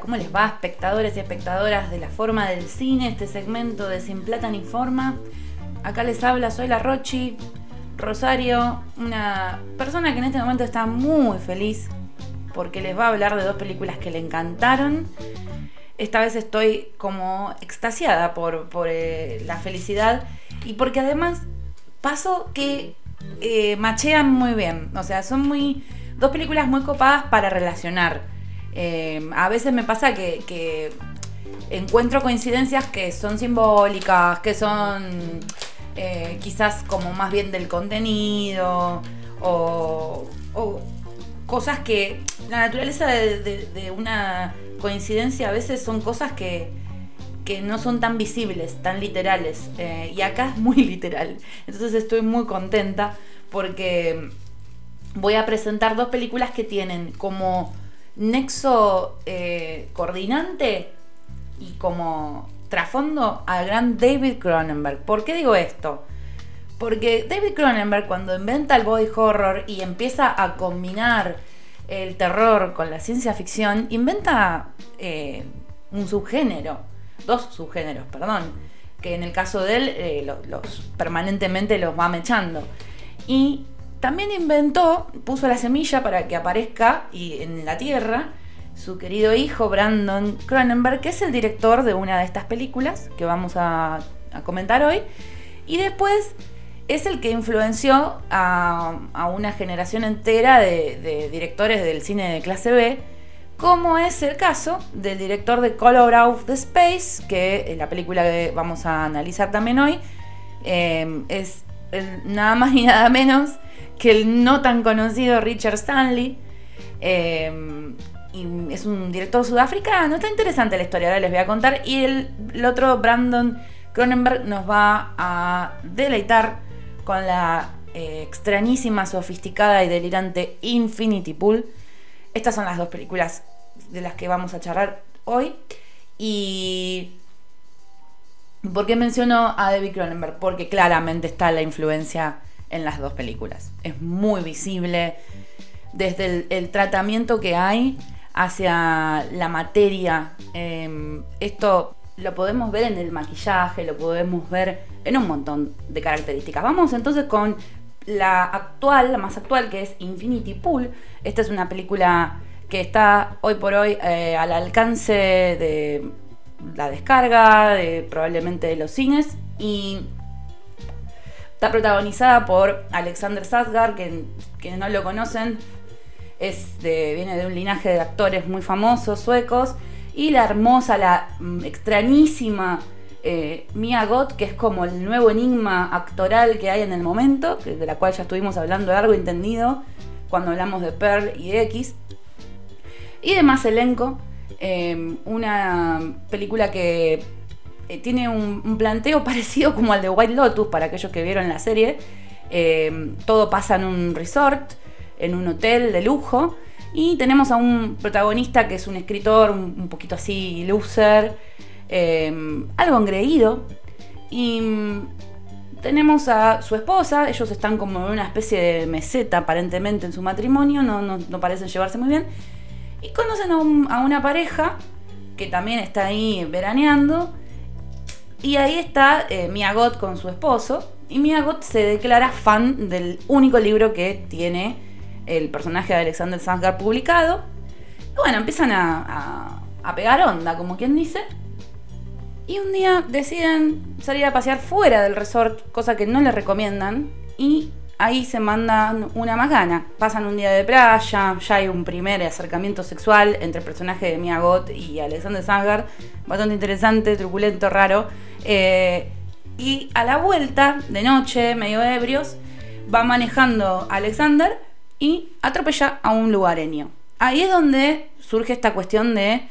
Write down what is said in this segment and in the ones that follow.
¿cómo les va, espectadores y espectadoras de la forma del cine? Este segmento de Sin Plata ni Forma. Acá les habla, soy la Rochi Rosario, una persona que en este momento está muy feliz porque les va a hablar de dos películas que le encantaron. Esta vez estoy como extasiada por, eh, la felicidad y porque además paso que eh, machean muy bien. O sea, son muy dos películas muy copadas para relacionar. Eh, a veces me pasa que, encuentro coincidencias que son simbólicas, que son eh, quizás como más bien del contenido o, cosas que la naturaleza de, una coincidencia a veces son cosas que, que no son tan visibles, tan literales. Eh, y acá es muy literal. Entonces estoy muy contenta porque voy a presentar dos películas que tienen como nexo eh, coordinante y como trasfondo al gran David Cronenberg. ¿Por qué digo esto? Porque David Cronenberg cuando inventa el body horror y empieza a combinar el terror con la ciencia ficción, inventa eh, un subgénero, dos subgéneros, perdón, que en el caso de él eh, los, permanentemente los va mechando. Y también inventó, puso la semilla para que aparezca y en la Tierra su querido hijo Brandon Cronenberg, que es el director de una de estas películas que vamos a, comentar hoy. Y después es el que influenció a, una generación entera de, directores del cine de clase B, como es el caso del director de Color Out the Space, que es la película que vamos a analizar también hoy, eh, es nada más y nada menos que el no tan conocido Richard Stanley. Eh, y es un director sudafricano. Está interesante la historia, ahora les voy a contar. Y el, otro, Brandon Cronenberg, nos va a deleitar con la eh, extrañísima, sofisticada y delirante Infinity Pool. Estas son las dos películas de las que vamos a charlar hoy. Y. ¿Por qué menciono a David Cronenberg? Porque claramente está la influencia en las dos películas. Es muy visible desde el, tratamiento que hay hacia la materia. Em, esto lo podemos ver en el maquillaje, lo podemos ver en un montón de características. Vamos entonces con la actual, la más actual, que es Infinity Pool. Esta es una película que está hoy por hoy eh, al alcance de la descarga, de probablemente de los cines. Y Está protagonizada por Alexander Sasgar, que quienes no lo conocen, es de, viene de un linaje de actores muy famosos suecos. Y la hermosa, la mm, extrañísima eh, Mia Gott, que es como el nuevo enigma actoral que hay en el momento, de la cual ya estuvimos hablando largo entendido cuando hablamos de Pearl y de X. Y demás elenco, eh, una película que eh, tiene un, planteo parecido como al de White Lotus, para aquellos que vieron la serie. Eh, todo pasa en un resort, en un hotel de lujo. Y tenemos a un protagonista que es un escritor un, poquito así loser, eh, algo engreído. Y mm, tenemos a su esposa, ellos están como en una especie de meseta aparentemente en su matrimonio, no, no, parecen llevarse muy bien. Y conocen a, una pareja que también está ahí veraneando y ahí está eh, Mia Gott con su esposo. Y Mia Gott se declara fan del único libro que tiene el personaje de Alexander Sansgar publicado. Y bueno, empiezan a, a, pegar onda, como quien dice. Y un día deciden salir a pasear fuera del resort, cosa que no les recomiendan. Y ahí se mandan una magana. Pasan un día de playa, ya hay un primer acercamiento sexual entre el personaje de Mia Gott y Alexander Sansgar. Bastante interesante, truculento, raro. Eh, y a la vuelta, de noche, medio ebrios, va manejando Alexander y atropella a un lugareño. Ahí es donde surge esta cuestión de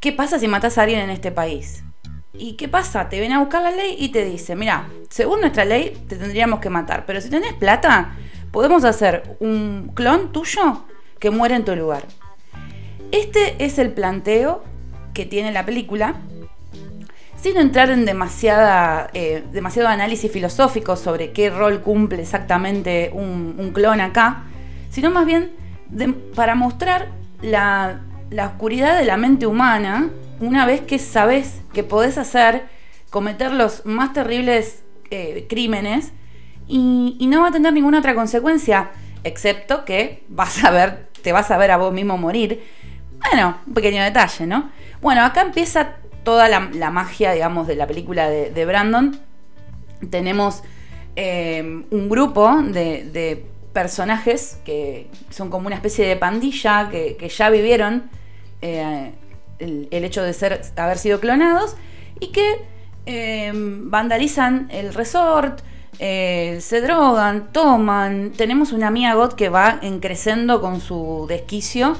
¿qué pasa si matas a alguien en este país? ¿Y qué pasa? Te viene a buscar la ley y te dice, mira, según nuestra ley te tendríamos que matar, pero si tenés plata, podemos hacer un clon tuyo que muere en tu lugar. Este es el planteo que tiene la película sin entrar en demasiada, eh, demasiado análisis filosófico sobre qué rol cumple exactamente un, clon acá, sino más bien para mostrar la, la oscuridad de la mente humana una vez que sabes que podés hacer, cometer los más terribles eh, crímenes y, no va a tener ninguna otra consecuencia, excepto que vas a ver, te vas a ver a vos mismo morir. Bueno, un pequeño detalle, ¿no? Bueno, acá empieza toda la, magia, digamos, de la película de, Brandon. Tenemos eh, un grupo de, personajes que son como una especie de pandilla que, ya vivieron eh, el, hecho de ser, haber sido clonados y que eh, vandalizan el resort, se drogan, toman. Tenemos una Mia God que va creciendo con su desquicio,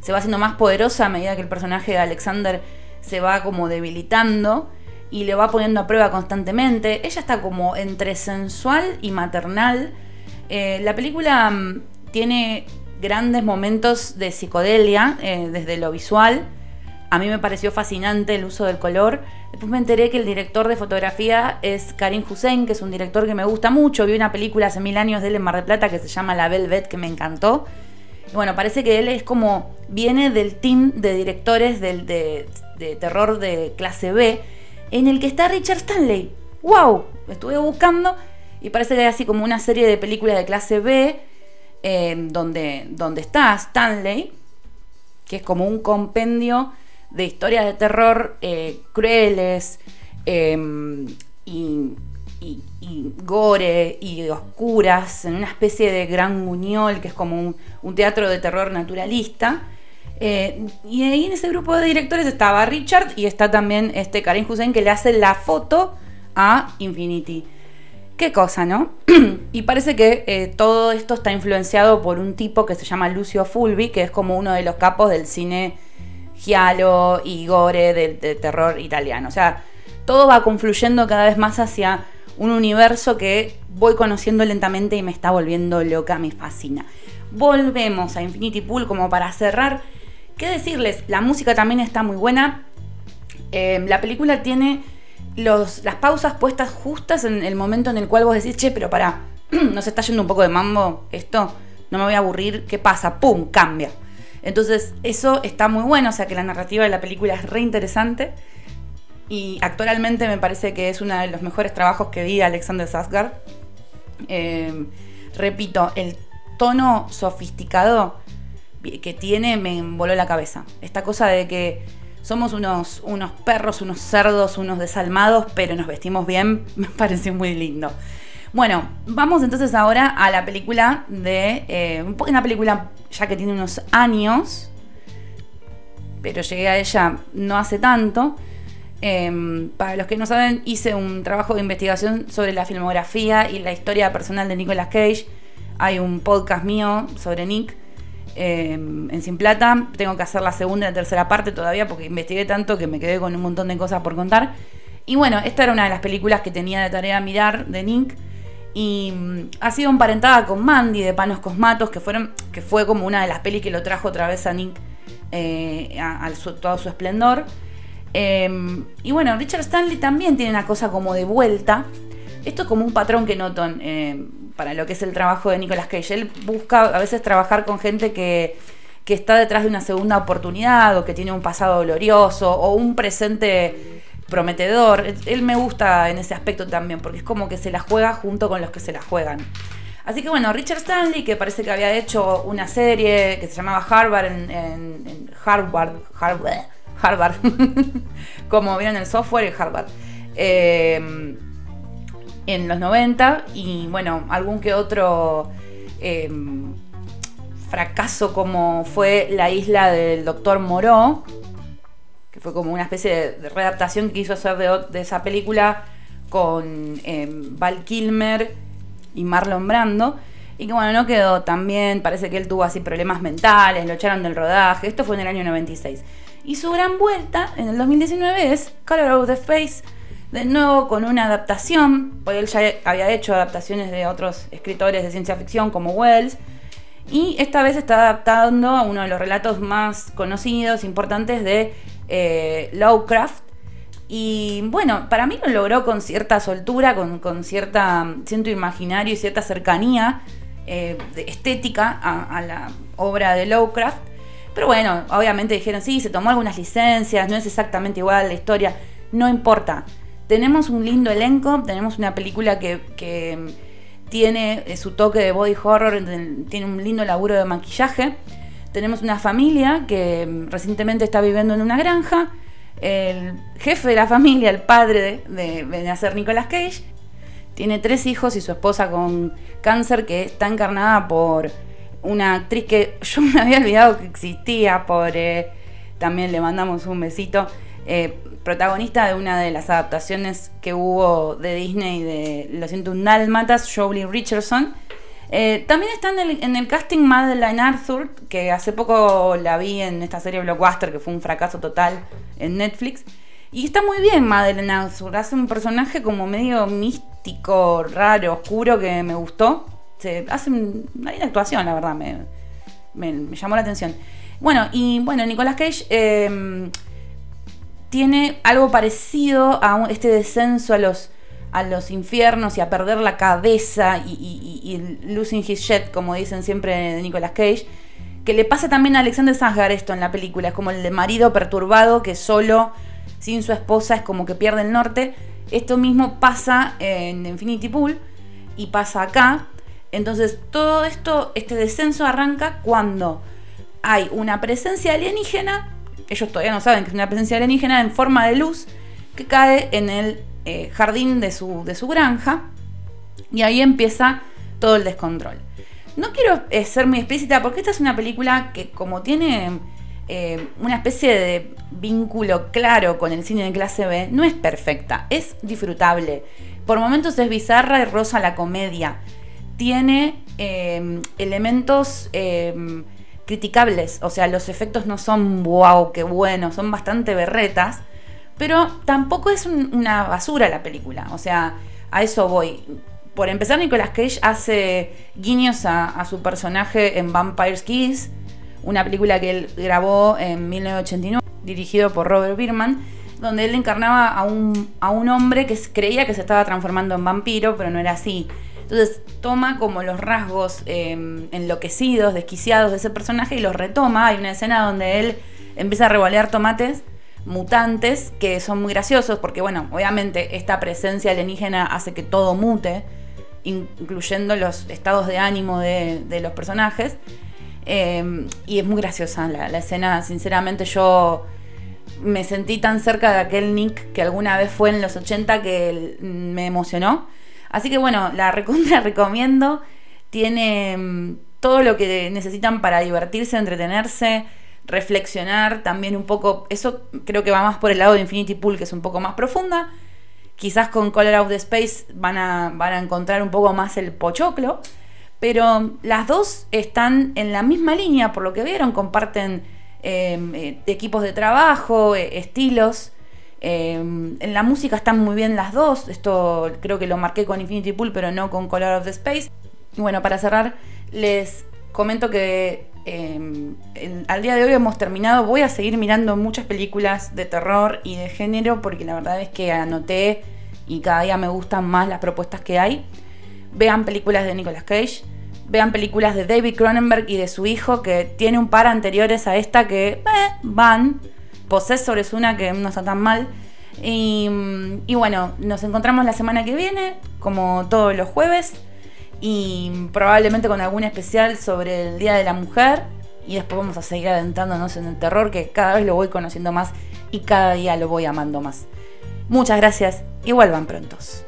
se va haciendo más poderosa a medida que el personaje de Alexander se va como debilitando y le va poniendo a prueba constantemente. Ella está como entre sensual y maternal. Eh, la película mm, tiene grandes momentos de psicodelia eh, desde lo visual. A mí me pareció fascinante el uso del color. Después me enteré que el director de fotografía es Karim Hussein, que es un director que me gusta mucho. Vi una película hace mil años de él en Mar del Plata que se llama La Velvet, que me encantó. Y bueno, parece que él es como. viene del team de directores de terror de clase B, en el que está Richard Stanley. ¡Wow! Estuve buscando y parece que hay así como una serie de películas de clase B eh, donde, donde está Stanley, que es como un compendio de historias de terror eh, crueles em, y, gore y oscuras, en una especie de gran muñol, que es como un teatro de terror naturalista. Eh, y ahí en ese grupo de directores estaba Richard y está también este Karim Hussein que le hace la foto a Infinity. Qué cosa, ¿no? y parece que eh, todo esto está influenciado por un tipo que se llama Lucio Fulvi, que es como uno de los capos del cine giallo y gore del, terror italiano. O sea, todo va confluyendo cada vez más hacia un universo que voy conociendo lentamente y me está volviendo loca, me fascina. Volvemos a Infinity Pool como para cerrar ¿Qué decirles? La música también está muy buena. Em, la película tiene las pausas puestas justas en el momento en el cual vos decís, che, pero pará, nos está yendo un poco de mambo esto, no me voy a aburrir, ¿qué pasa? ¡Pum! Cambia. Entonces, eso está muy bueno, o sea que la narrativa de la película es re interesante. Y actualmente me parece que es uno de los mejores trabajos que vi de Alexander Sasgard. Em, repito, el tono sofisticado que tiene me voló la cabeza. Esta cosa de que somos unos, unos perros, unos cerdos, unos desalmados, pero nos vestimos bien, me pareció muy lindo. Bueno, vamos entonces ahora a la película de. Eh, una película ya que tiene unos años, pero llegué a ella no hace tanto. Em, para los que no saben, hice un trabajo de investigación sobre la filmografía y la historia personal de Nicolas Cage. Hay un podcast mío sobre Nick Em, en Sin Plata. Tengo que hacer la segunda y la tercera parte todavía porque investigué tanto que me quedé con un montón de cosas por contar. Y bueno, esta era una de las películas que tenía de tarea mirar de Nick. Y mm, ha sido emparentada con Mandy de Panos Cosmatos, que, fueron, que fue como una de las pelis que lo trajo otra vez a Nick eh, a, todo su esplendor. Em, y bueno, Richard Stanley también tiene una cosa como de vuelta. Esto es como un patrón que noto en, para lo que es el trabajo de Nicolas Cage. Él busca a veces trabajar con gente que, está detrás de una segunda oportunidad o que tiene un pasado glorioso o un presente prometedor. Él me gusta en ese aspecto también, porque es como que se la juega junto con los que se la juegan. Así que bueno, Richard Stanley, que parece que había hecho una serie que se llamaba Harvard en, Harvard, Harvard, como vieron el software y Harvard. Eh, en los 90 y bueno, algún que otro em, fracaso como fue La isla del doctor Moreau, fue como una especie de, readaptación que quiso hacer de, esa película con em, Val Kilmer y Marlon Brando. Y que bueno, no quedó tan bien, parece que él tuvo así problemas mentales, lo echaron del rodaje, esto fue en el año 96. Y su gran vuelta en el 2019 es Color of the Face, de nuevo con una adaptación, porque él ya había hecho adaptaciones de otros escritores de ciencia ficción como Wells, y esta vez está adaptando a uno de los relatos más conocidos, importantes de eh, Lovecraft. Y bueno, para mí lo logró con cierta soltura, con, con cierta imaginario y cierta cercanía eh, estética a, a la obra de Lovecraft. Pero bueno, obviamente dijeron, sí, se tomó algunas licencias, no es exactamente igual la historia, no importa. Tenemos un lindo elenco, tenemos una película que, que tiene eh, su toque de body horror, tiene un lindo laburo de maquillaje. Tenemos una familia que mm, recientemente está viviendo en una granja. El jefe de la familia, el padre de, hacer Nicolas Cage, tiene tres hijos y su esposa con cáncer que está encarnada por una actriz que yo me había olvidado que existía, por también le mandamos un besito, eh, protagonista de una de las adaptaciones que hubo de Disney de Lo siento, un Dálmatas, Jolie Richardson. Eh, también está en el, casting Madeline Arthur, que hace poco la vi en esta serie Blockbuster, que fue un fracaso total en Netflix. Y está muy bien Madeline Arthur, hace un personaje como medio místico, raro, oscuro, que me gustó. Hace una linda actuación, la verdad, me, llamó la atención. Bueno, y bueno, Nicolas Cage eh, tiene algo parecido a este descenso a los, a los infiernos y a perder la cabeza y, losing his shit, como dicen siempre de Nicolas Cage, que le pasa también a Alexander Skarsgård esto en la película, es como el de marido perturbado que solo, sin su esposa, es como que pierde el norte. Esto mismo pasa en Infinity Pool y pasa acá. Entonces todo esto, este descenso arranca cuando hay una presencia alienígena ellos todavía no saben que es una presencia alienígena en forma de luz que cae en el eh, jardín de su, de su granja y ahí empieza todo el descontrol. No quiero eh, ser muy explícita porque esta es una película que como tiene eh, una especie de vínculo claro con el cine de clase B, no es perfecta, es disfrutable. Por momentos es bizarra y rosa la comedia. Tiene elementos criticables. O sea, los efectos no son wow, qué bueno, son bastante berretas. Pero tampoco es una basura la película. O sea, a eso voy. Por empezar, Nicolas Cage hace guiños a, su personaje en Vampire's Kiss, una película que él grabó en 1989, dirigido por Robert Bierman, donde él encarnaba a un, a un hombre que creía que se estaba transformando en vampiro, pero no era así. Entonces toma como los rasgos em, enloquecidos, desquiciados de ese personaje y los retoma. Hay una escena donde él empieza a revolear tomates mutantes que son muy graciosos porque, bueno, obviamente esta presencia alienígena hace que todo mute, incluyendo los estados de ánimo de, los personajes. Em, y es muy graciosa la, la, escena, sinceramente yo me sentí tan cerca de aquel Nick que alguna vez fue en los 80 que me emocionó. Así que bueno, la recomiendo. Tiene mm, todo lo que necesitan para divertirse, entretenerse, reflexionar también un poco. Eso creo que va más por el lado de Infinity Pool, que es un poco más profunda. Quizás con Color Out the Space van a, van a encontrar un poco más el pochoclo. Pero las dos están en la misma línea, por lo que vieron, comparten em, eh, equipos de trabajo, eh, estilos. Em, en la música están muy bien las dos. Esto creo que lo marqué con Infinity Pool, pero no con Color of the Space. Bueno, para cerrar, les comento que em, al día de hoy hemos terminado. Voy a seguir mirando muchas películas de terror y de género, porque la verdad es que anoté y cada día me gustan más las propuestas que hay. Vean películas de Nicolas Cage. Vean películas de David Cronenberg y de su hijo, que tiene un par anteriores a esta que eh, van Possessor es una que no está tan mal. Y, bueno, nos encontramos la semana que viene, como todos los jueves, y probablemente con algún especial sobre el Día de la Mujer. Y después vamos a seguir adentrándonos en el terror, que cada vez lo voy conociendo más y cada día lo voy amando más. Muchas gracias y vuelvan prontos.